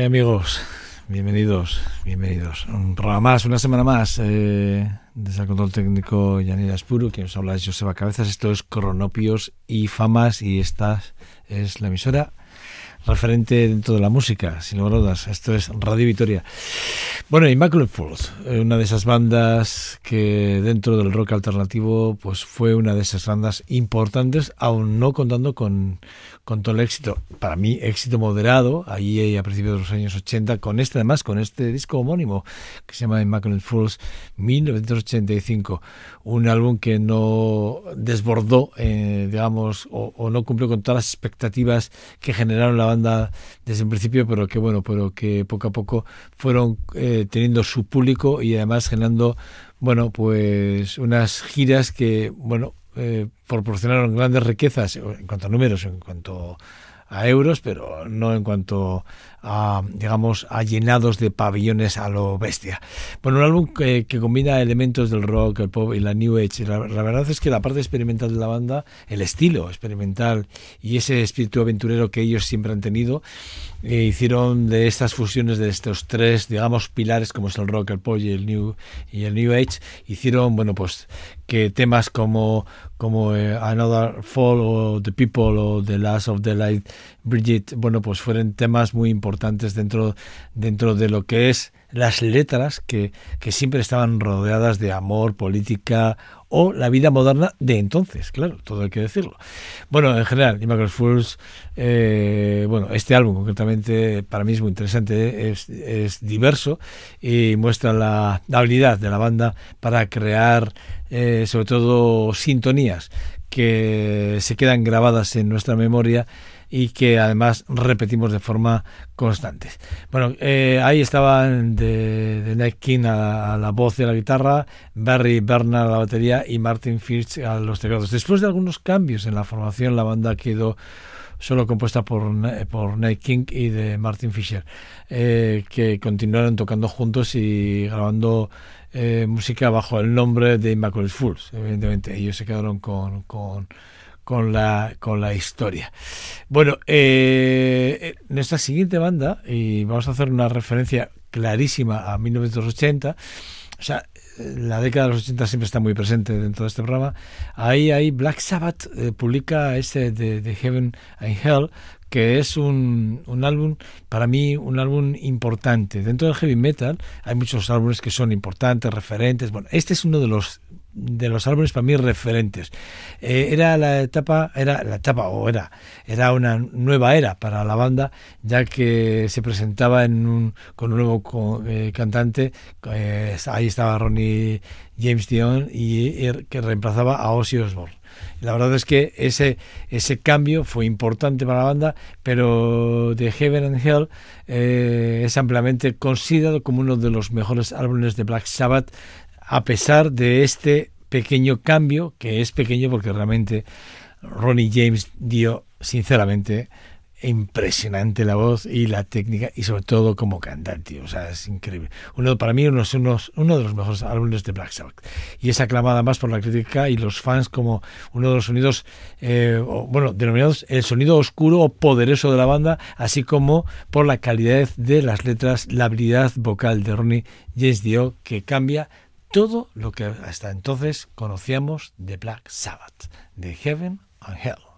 ¿Qué hay, amigos? Bienvenidos, bienvenidos. Un programa más, una semana más. Eh, desde el control técnico Yanira Espuru, quien os habla es Joseba Cabezas. Esto es Cronopios y Famas y esta es la emisora referente dentro de la música, sin lugar a dudas. Esto es Radio Vitoria. Bueno, Immaculate Falls, eh, una de esas bandas que dentro del rock alternativo, pues fue una de esas bandas importantes, aún no contando con, con todo el éxito, para mí éxito moderado, ahí a principios de los años 80, con este además, con este disco homónimo que se llama Immaculate Falls 1985, un álbum que no desbordó, eh, digamos, o, no cumplió con todas las expectativas que generaron la banda desde un principio, pero que bueno, pero que poco a poco fueron eh, teniendo su público y además generando, bueno, pues unas giras que, bueno, eh, proporcionaron grandes riquezas en cuanto a números, en cuanto a euros, pero no en cuanto a, digamos, a llenados de pabellones a lo bestia. Bueno, un álbum que, combina elementos del rock, el pop y la new age. La, verdad es que la parte experimental de la banda, el estilo experimental y ese espíritu aventurero que ellos siempre han tenido, eh, hicieron de estas fusiones de estos tres, digamos, pilares como es el rock, el pop y el new y el new age, hicieron, bueno, pues que temas como como eh, Another Fall o The People o The Last of the Light Bridget, bueno, pues fueron temas muy importantes dentro, dentro de lo que es las letras que, que siempre estaban rodeadas de amor, política o la vida moderna de entonces, claro, todo hay que decirlo. Bueno, en general, Immigrant Fools, eh, bueno, este álbum concretamente para mí es muy interesante, es, es diverso y muestra la, habilidad de la banda para crear eh, sobre todo sintonías que se quedan grabadas en nuestra memoria y que además repetimos de forma constante. Bueno, eh, ahí estaban de, de Nick King a, la voz y a la guitarra, Barry Bernard a la batería y Martin Fitch a los teclados. Después de algunos cambios en la formación, la banda quedó solo compuesta por, por Nick King y de Martin Fisher, eh, que continuaron tocando juntos y grabando eh, música bajo el nombre de Immaculate Fools. Evidentemente, ellos se quedaron con, con con la, con la historia. Bueno, eh, nuestra siguiente banda, y vamos a hacer una referencia clarísima a 1980, o sea, la década de los 80 siempre está muy presente dentro de este programa. Ahí, ahí Black Sabbath eh, publica este de, de, Heaven and Hell, que es un, un, álbum, para mí, un álbum importante. Dentro del heavy metal hay muchos álbumes que son importantes, referentes. Bueno, este es uno de los de los álbumes para mí referentes. Eh, era la etapa, era la etapa o era, era una nueva era para la banda, ya que se presentaba en un, con un nuevo eh, cantante, eh, ahí estaba Ronnie James Dion y, que reemplazaba a Ozzy Osbourne. La verdad es que ese, ese cambio fue importante para la banda, pero The Heaven and Hell es ampliamente considerado como uno de los mejores álbumes de Black Sabbath a pesar de este pequeño cambio, que es pequeño porque realmente Ronnie James dio, sinceramente, impresionante la voz y la técnica y sobre todo como cantante, o sea, es increíble. Uno para mí uno, uno de los mejores álbumes de Black Sabbath y es aclamada más por la crítica y los fans como uno de los sonidos, eh, bueno, denominados el sonido oscuro o poderoso de la banda, así como por la calidad de las letras, la habilidad vocal de Ronnie James Dio que cambia todo lo que hasta entonces conocíamos de Black Sabbath, de Heaven and Hell.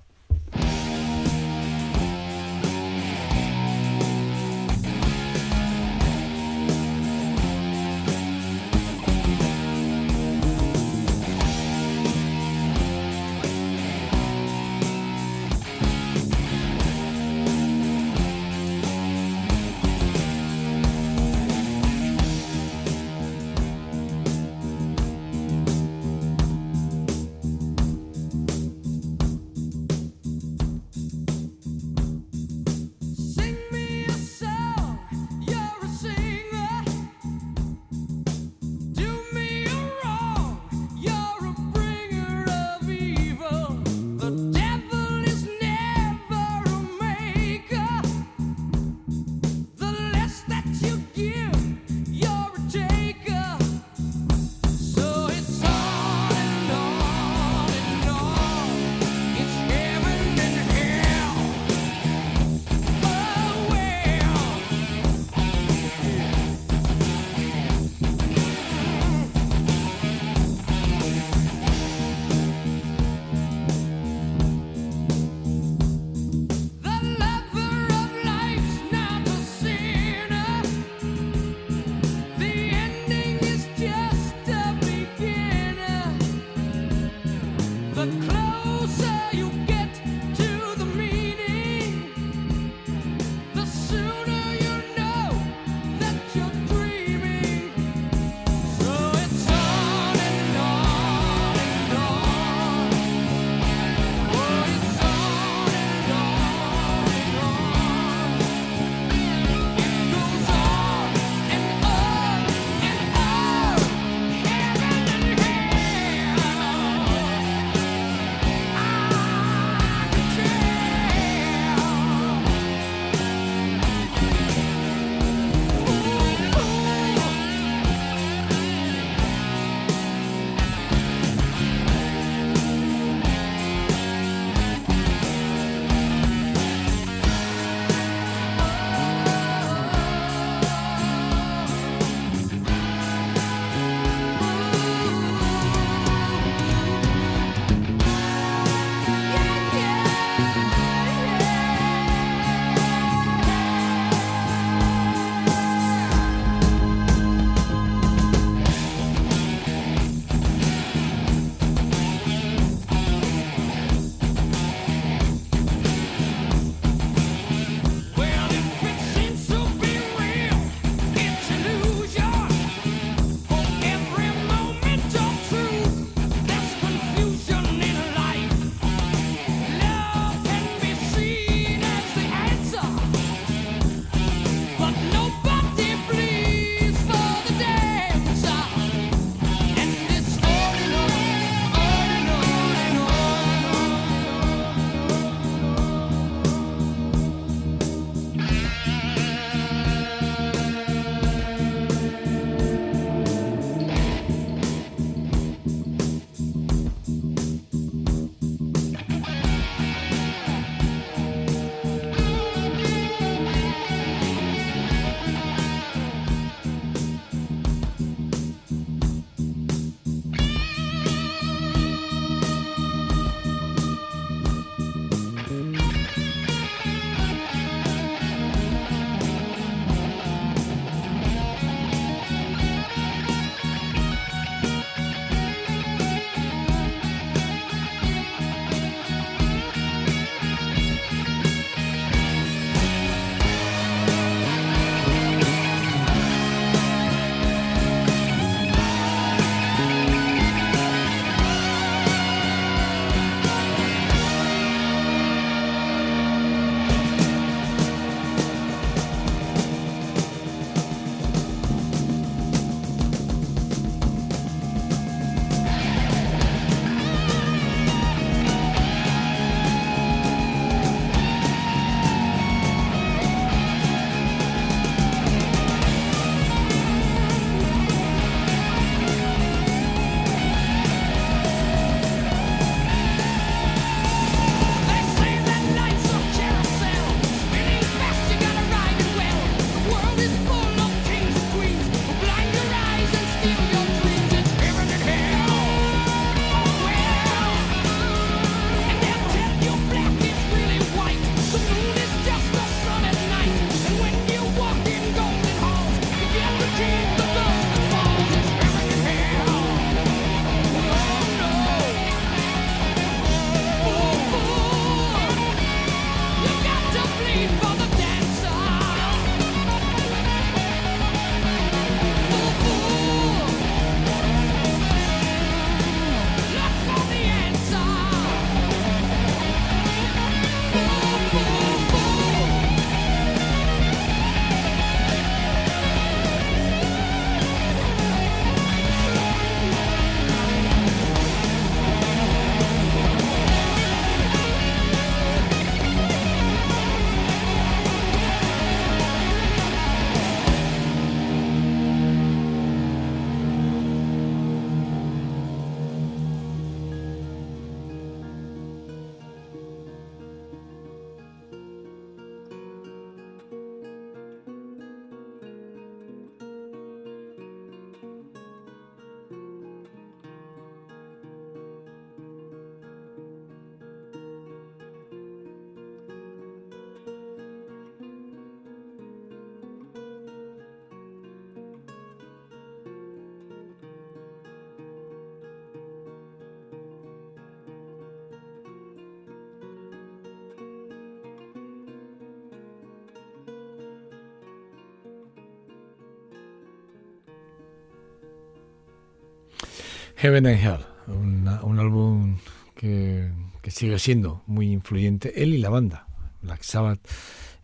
Heaven and Hell, un álbum que, sigue siendo muy influyente, él y la banda, Black Sabbath,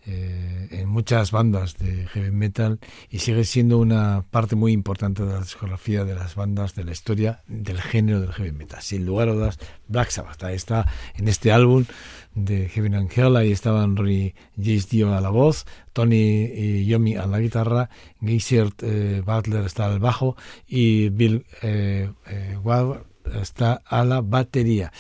eh, muchas bandas de heavy metal y sigue siendo una parte muy importante de la discografía de las bandas de la historia del género del heavy metal. Sin lugar a dudas, Black Sabbath. Ahí está en este álbum de Heaven and Hell, ahí estaban Ronnie Jace Dio a la voz, Tony y Yomi a la guitarra, Geisert eh, Butler está al bajo y Bill eh, eh está a la batería.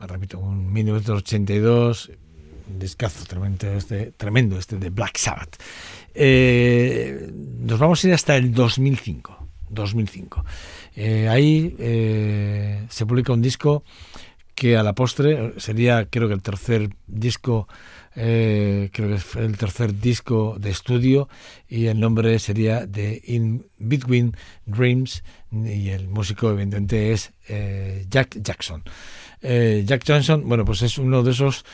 repito, un 1982 un discazo tremendo este, tremendo este de Black Sabbath. Eh, nos vamos a ir hasta el 2005. 2005. Eh, ahí eh, se publica un disco que a la postre sería creo que el tercer disco creo que es el tercer disco de estudio y el nombre sería de In Between Dreams y el músico evidentemente es Jack Jackson. Jack Johnson, bueno, pues es uno de esos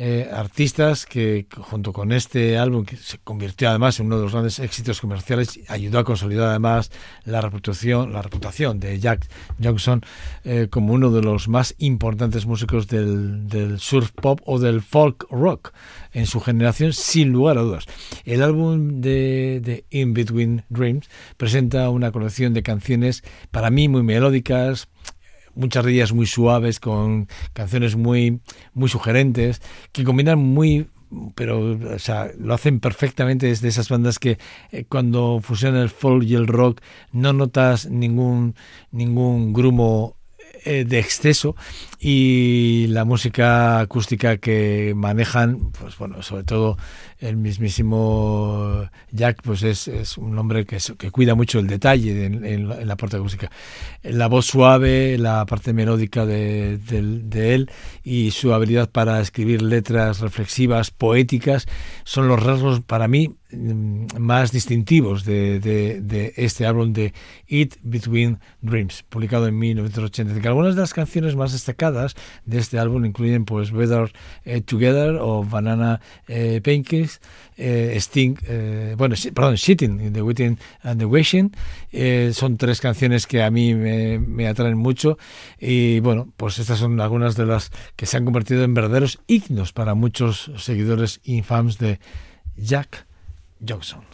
eh, artistas que junto con este álbum que se convirtió además en uno de los grandes éxitos comerciales ayudó a consolidar además la reputación la reputación de Jack Johnson eh, como uno de los más importantes músicos del, del, surf pop o del folk rock en su generación sin lugar a dudas. El álbum de, de In Between Dreams presenta una colección de canciones para mí muy melódicas muchas de muy suaves, con canciones muy, muy sugerentes, que combinan muy pero o sea, lo hacen perfectamente. Desde esas bandas que eh, cuando fusionan el folk y el rock no notas ningún ningún grumo eh, de exceso. Y la música acústica que manejan, pues bueno, sobre todo el mismísimo Jack, pues es, es un hombre que, que, cuida mucho el detalle en, la parte acústica. La voz suave, la parte melódica de, de, él y su habilidad para escribir letras reflexivas, poéticas, son los rasgos para mí mm, más distintivos de, de, este álbum de It Between Dreams, publicado en 1985. Algunas de las canciones más destacadas de este álbum incluyen pues Better eh, Together o Banana eh, Eh, Sting, eh, bueno, perdón, The Waiting and the Wishing. son tres canciones que a mí me, me, atraen mucho y bueno, pues estas son algunas de las que se han convertido en verdaderos himnos para muchos seguidores infams de Jack Johnson.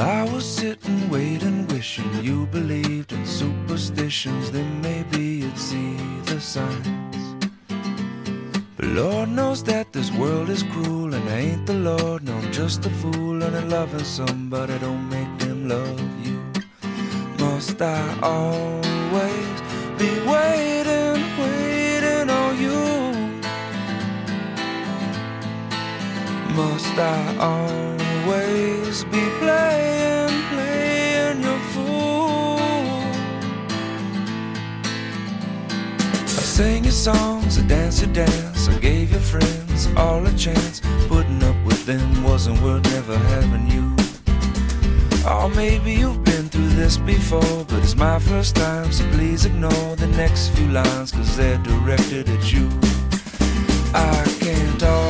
Well, I was sitting, waiting, wishing you believed in superstitions. Then maybe you'd see the signs. But Lord knows that this world is cruel, and I ain't the Lord. No, I'm just a fool, and I'm loving somebody don't make them love you. Must I always be waiting, waiting on you? Must I always your songs, I danced your dance, I gave your friends all a chance. Putting up with them wasn't worth never having you. Or maybe you've been through this before, but it's my first time, so please ignore the next few lines, cause they're directed at you. I can't always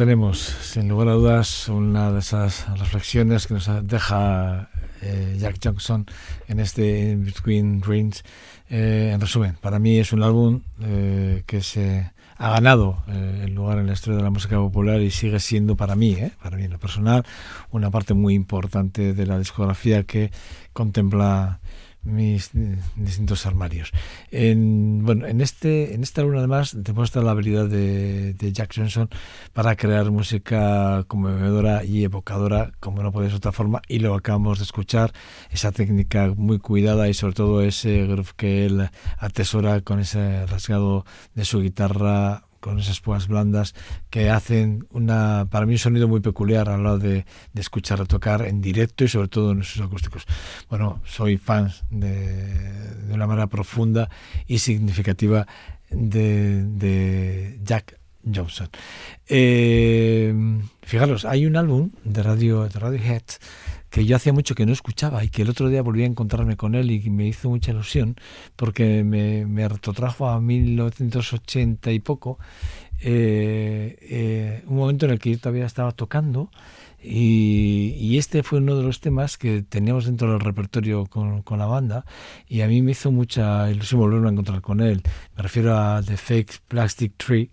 tenemos, sin lugar a dudas, una de esas reflexiones que nos deja eh, Jack Johnson en este In Between Dreams. Eh, en resumen, para mí es un álbum eh, que se ha ganado el lugar en la historia de la música popular y sigue siendo para mí, para mí en lo personal, una parte muy importante de la discografía que contempla mis distintos armarios. En, bueno, en este, en esta luna además demuestra la habilidad de, de, Jack Johnson para crear música conmovedora y evocadora, como no puede de otra forma, y lo acabamos de escuchar, esa técnica muy cuidada y sobre todo ese groove que él atesora con ese rasgado de su guitarra con esas púas blandas que hacen una para mí un sonido muy peculiar a la hora de, de escuchar tocar en directo y sobre todo en sus acústicos. Bueno, soy fan de, de una manera profunda y significativa de, de Jack Johnson. Eh, fijaros, hay un álbum de radio de Radiohead que yo hacía mucho que no escuchaba y que el otro día volví a encontrarme con él y me hizo mucha ilusión porque me, me retrotrajo a 1980 y poco, eh, eh, un momento en el que yo todavía estaba tocando y, este fue uno de los temas que teníamos dentro del repertorio con, con, la banda y a mí me hizo mucha ilusión volverme a encontrar con él. Me refiero a The Fake Plastic Tree,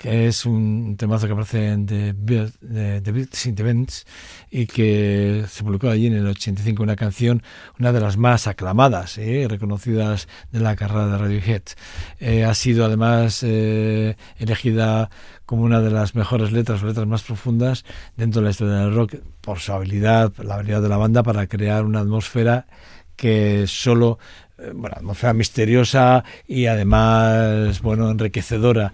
que es un temazo que aparece en The, Beat, in the y que se publicó allí en el 85, una canción, una de las más aclamadas y ¿eh? reconocidas de la carrera de Radiohead. Eh, ha sido además eh, elegida como una de las mejores letras o letras más profundas dentro de la historia del rock por su habilidad, la habilidad de la banda para crear una atmósfera que solo bueno, atmósfera misteriosa y además, bueno, enriquecedora.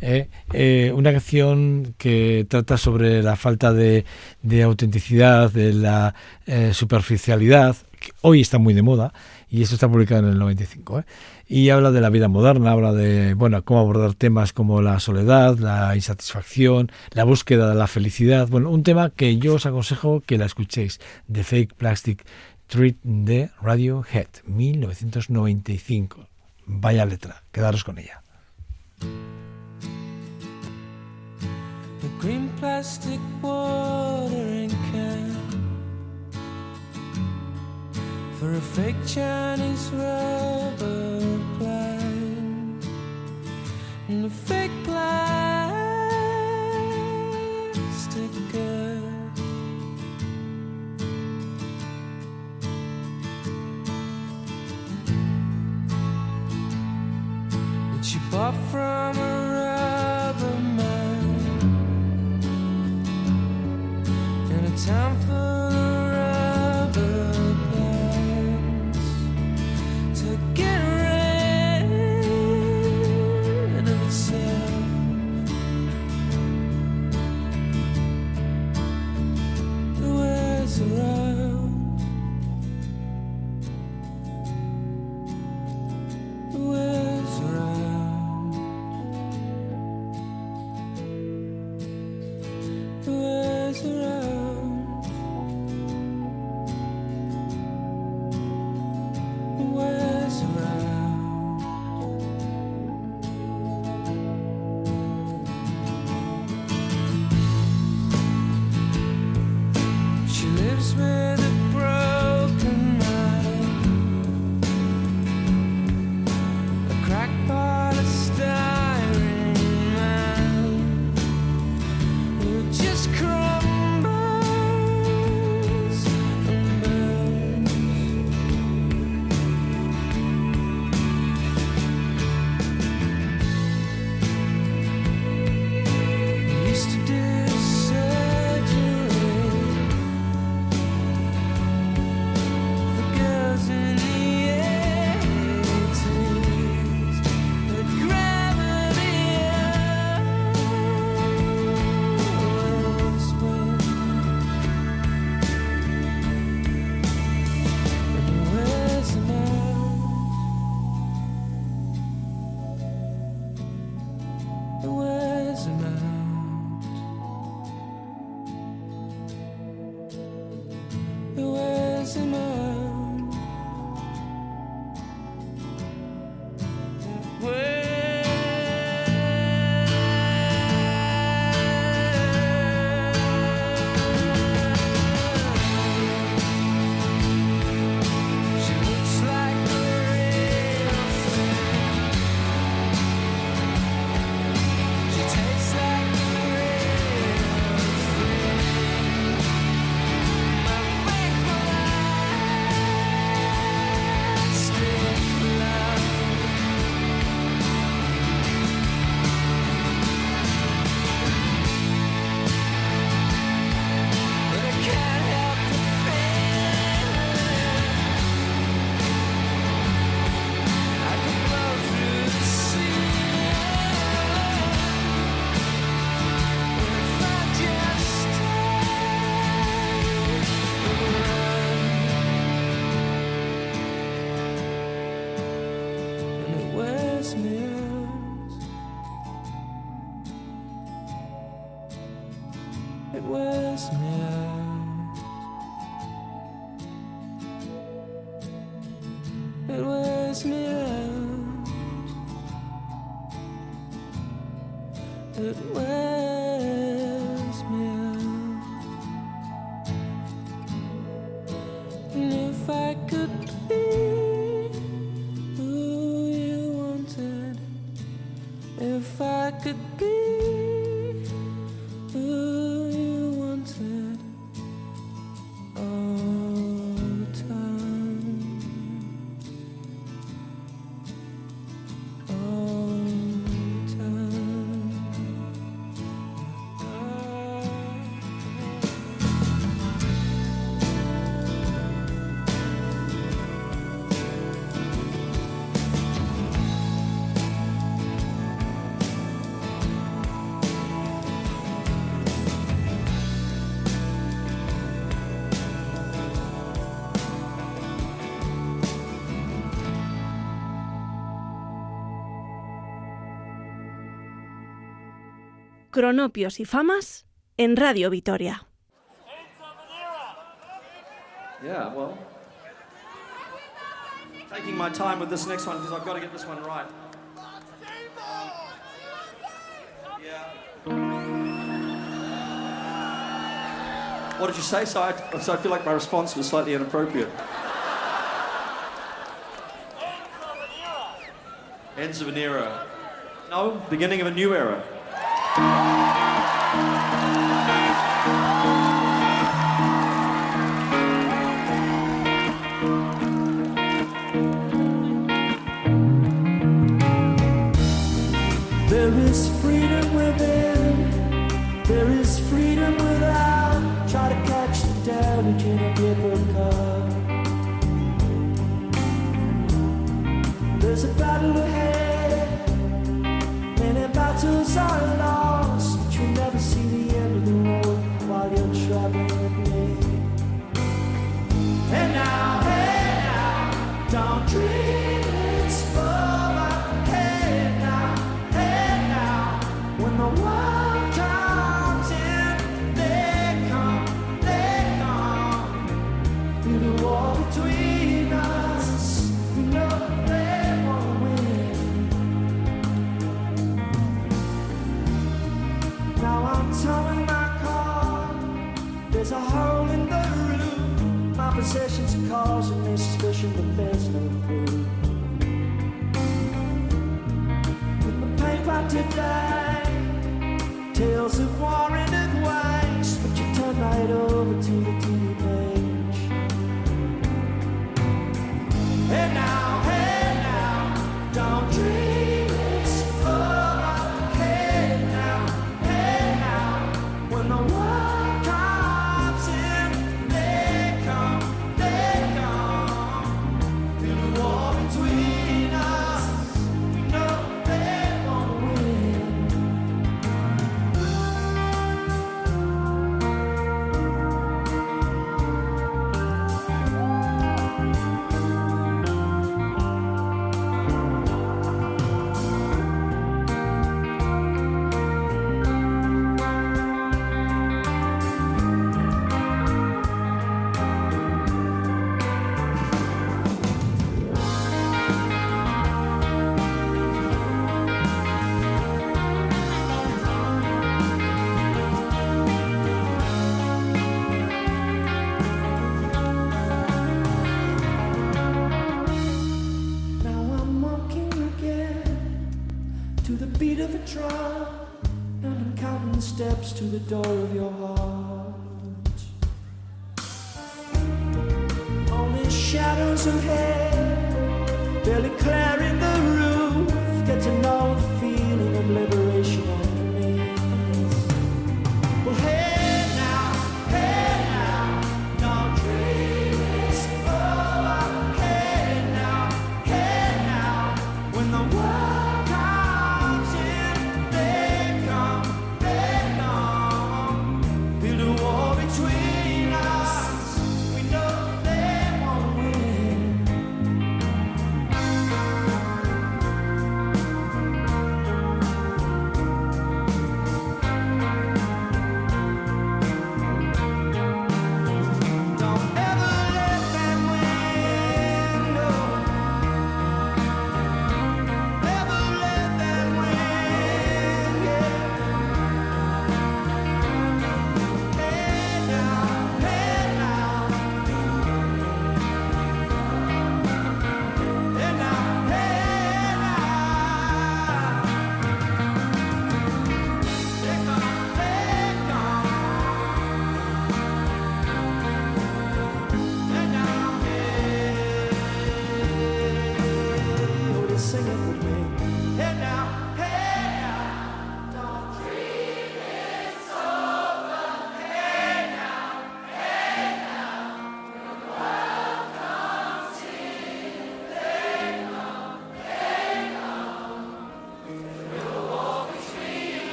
¿Eh? Eh, una canción que trata sobre la falta de, de autenticidad, de la eh, superficialidad, que hoy está muy de moda, y esto está publicado en el 95. ¿eh? Y habla de la vida moderna, habla de bueno, cómo abordar temas como la soledad, la insatisfacción, la búsqueda de la felicidad. Bueno, un tema que yo os aconsejo que la escuchéis, The Fake Plastic Treat de Radiohead, 1995. Vaya letra, quedaros con ella. Green plastic watering can for a fake Chinese rubber plant and a fake plastic girl. that she bought from a in a Cronopios y Famas en Radio Vitoria. Yeah, well. Taking my time with this next one because I've got to get this one right. Yeah. What did you say? So I, so I feel like my response was slightly inappropriate. Ends of an era. No, beginning of a new era. Bye. to the door of your heart. Only shadows of hair, barely clearing.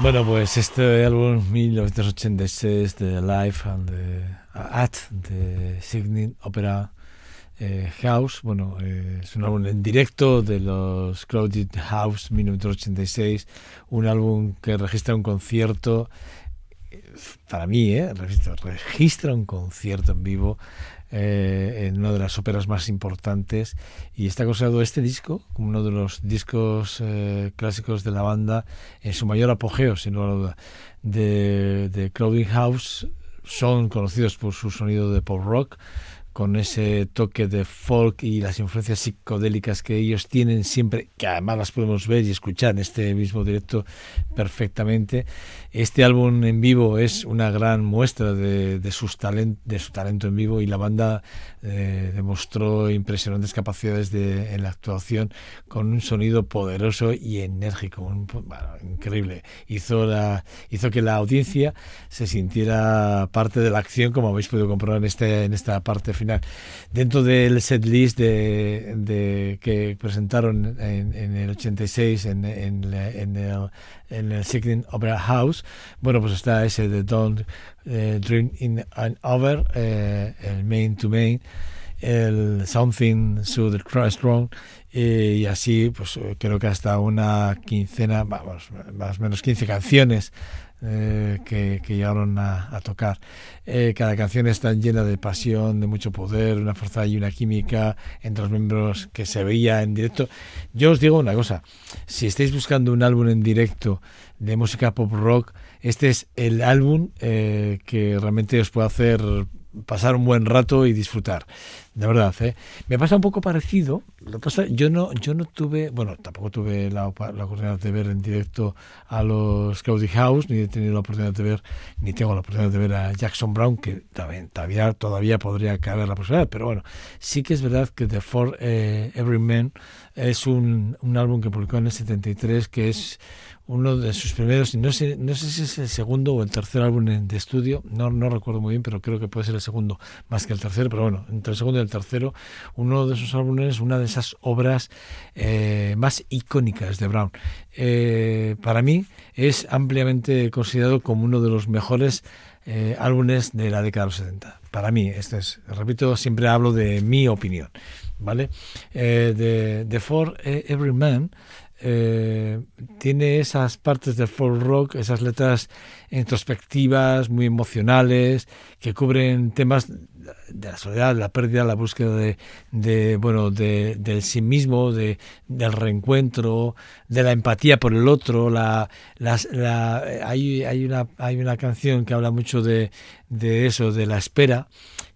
Bueno, pues este álbum 1986 de Life and the, At the Sydney Opera eh, House, bueno, eh, es un álbum en directo de los Crowded House 1986, un álbum que registra un concierto, eh, para mí, eh, registra, registra un concierto en vivo eh, en una de las óperas más importantes y está considerado este disco como uno de los discos eh, clásicos de la banda en su mayor apogeo, sin lugar a duda. De, de House son conocidos por su sonido de pop rock, con ese toque de folk y las influencias psicodélicas que ellos tienen siempre, que además las podemos ver y escuchar en este mismo directo perfectamente. Este álbum en vivo es una gran muestra de, de, sus talent, de su talento en vivo y la banda eh, demostró impresionantes capacidades de, en la actuación con un sonido poderoso y enérgico, un, bueno, increíble. Hizo, la, hizo que la audiencia se sintiera parte de la acción, como habéis podido comprobar en, este, en esta parte final Dentro del set list de, que presentaron en, en, el 86 en, en, en el, en el Signing Opera House, bueno, pues está ese de Don't uh, Dream in an Over, eh, el Main to Main, el Something So the Strong, y así, pues creo que hasta una quincena, vamos, más o menos 15 canciones eh, que, llegaron a, a tocar. Eh, cada canción está llena de pasión, de mucho poder, una fuerza y una química entre los miembros que se veía en directo. Yo os digo una cosa, si estáis buscando un álbum en directo de música pop rock, este es el álbum eh, que realmente os puede hacer pasar un buen rato y disfrutar. De verdad, ¿eh? Me pasa un poco parecido. Lo pasa, yo no, yo no tuve, bueno, tampoco tuve la, la oportunidad de ver en directo a los Cloudy House, ni he tenido la oportunidad de ver, ni tengo la oportunidad de ver a Jackson Brown, que también, todavía, todavía podría caber la posibilidad, pero bueno, sí que es verdad que The For eh, Every Man es un, un álbum que publicó en el 73 que es uno de sus primeros, no sé, no sé si es el segundo o el tercer álbum de estudio, no, no recuerdo muy bien, pero creo que puede ser el segundo más que el tercero, pero bueno, entre el segundo y el tercero, uno de esos álbumes, una de esas obras eh, más icónicas de Brown. Eh, para mí es ampliamente considerado como uno de los mejores eh, álbumes de la década de los 70. Para mí, este es, repito, siempre hablo de mi opinión, ¿vale? Eh, de, de For Every Man eh, tiene esas partes del folk rock, esas letras introspectivas, muy emocionales, que cubren temas de la soledad, la pérdida, la búsqueda de, de bueno, de, del sí mismo, de, del reencuentro, de la empatía por el otro. La, hay, hay, una, hay una canción que habla mucho de eso, de la espera,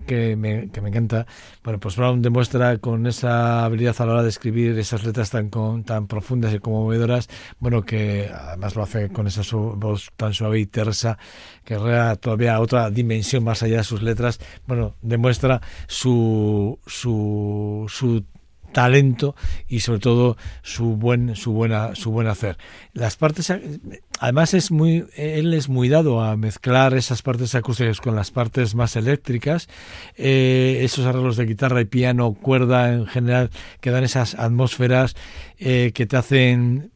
que me, que me encanta. Bueno, pues Brown demuestra con esa habilidad a la hora de escribir esas letras tan, con, tan profundas y conmovedoras, bueno, que además lo hace con esa voz tan suave y tersa, que crea todavía otra dimensión más allá de sus letras. Bueno, demuestra su, su, su talento y sobre todo su buen su buena su buen hacer las partes además es muy él es muy dado a mezclar esas partes acústicas con las partes más eléctricas. Eh, esos arreglos de guitarra y piano cuerda en general que dan esas atmósferas eh, que te hacen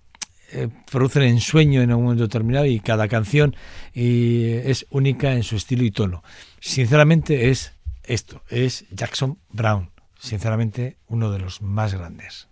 eh, producen ensueño en un momento determinado y cada canción es única en su estilo y tono. Sinceramente es esto es Jackson Brown, sinceramente uno de los más grandes.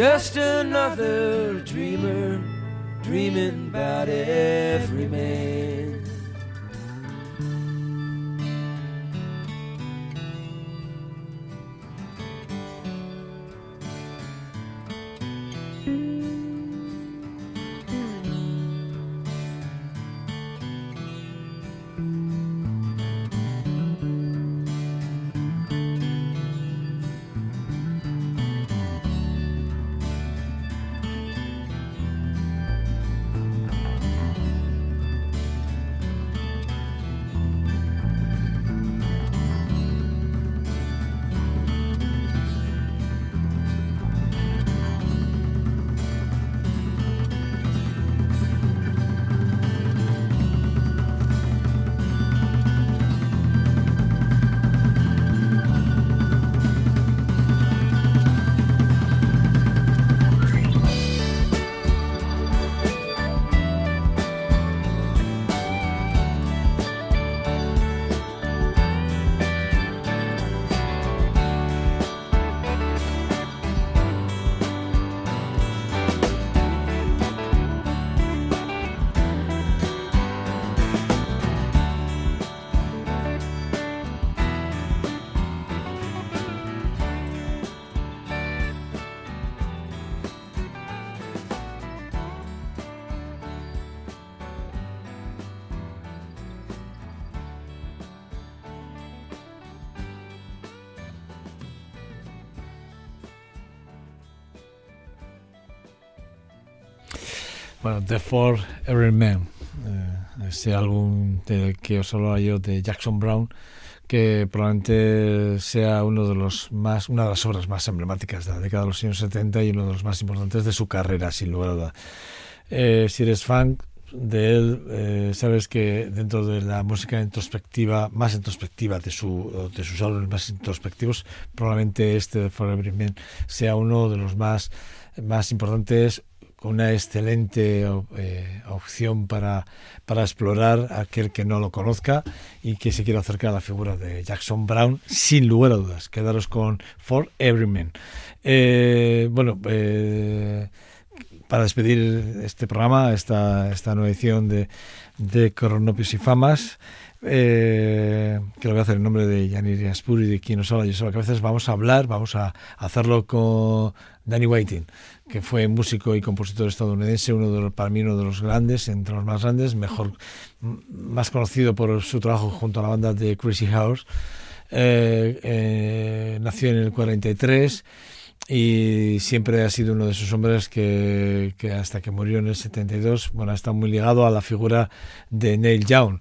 Just another dreamer dreaming about every man. Bueno, The For Every Man. Eh, ese álbum de que os hablaba yo de Jackson Brown, que probablemente sea uno de los más, una de las obras más emblemáticas de la década de los años 70 y uno de los más importantes de su carrera, sin lugar a duda. Eh, si eres fan de él, eh, sabes que dentro de la música introspectiva, más introspectiva de, su, de sus álbumes más introspectivos, probablemente este de Forever Man sea uno de los más, más importantes una excelente eh, opción para, para explorar a aquel que no lo conozca y que se quiera acercar a la figura de Jackson Brown, sin lugar a dudas. Quedaros con For Every Man. Eh, bueno, eh, para despedir este programa, esta, esta nueva edición de, de Coronopios y Famas, eh, que lo voy a hacer en nombre de Yanir Aspuri, de quien nos habla yo solo, que a veces vamos a hablar, vamos a hacerlo con Danny Whiting, que fue músico y compositor estadounidense, uno de los, para mí uno de los grandes, entre los más grandes, mejor, más conocido por su trabajo junto a la banda de Crazy House. Eh, eh, nació en el 43 y siempre ha sido uno de esos hombres que, que, hasta que murió en el 72, bueno, está muy ligado a la figura de Neil Young.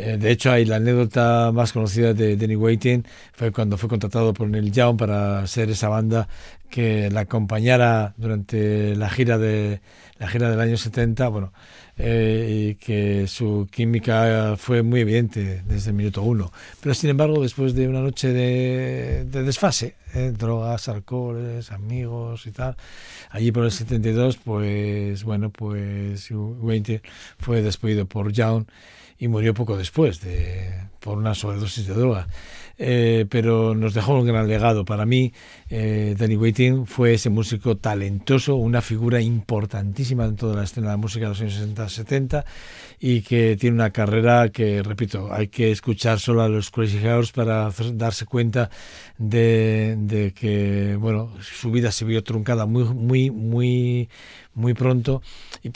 Eh, de hecho, hay la anécdota más conocida de Danny Waiting, fue cuando fue contratado por Neil Young para ser esa banda que la acompañara durante la gira de la gira del año 70, bueno, eh, y que su química fue muy evidente desde el minuto uno. Pero sin embargo, después de una noche de, de desfase, eh, drogas, alcoholes, amigos y tal, allí por el 72, pues bueno, pues Wayne fue despedido por Young y murió poco después de, por una sobredosis de droga. Eh, pero nos dejó un gran legado. Para mí, eh, Danny Waiting fue ese músico talentoso, una figura importantísima en toda la escena de la música de los años 60-70 y que tiene una carrera que, repito, hay que escuchar solo a los Crazy House para darse cuenta de, de que, bueno, su vida se vio truncada muy, muy, muy muy pronto,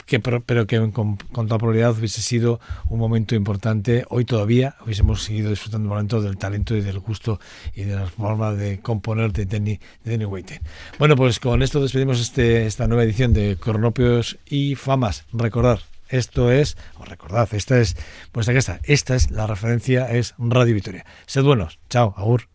que, pero, que con, con, toda probabilidad hubiese sido un momento importante. Hoy todavía hubiésemos seguido disfrutando momento del talento y del gusto y de la forma de componer de Danny, de Danny. Bueno, pues con esto despedimos este, esta nueva edición de Cronopios y Famas. Recordar, esto es, o recordad, esta es vuestra casa, esta es la referencia, es Radio Victoria. Sed buenos, chao, agur.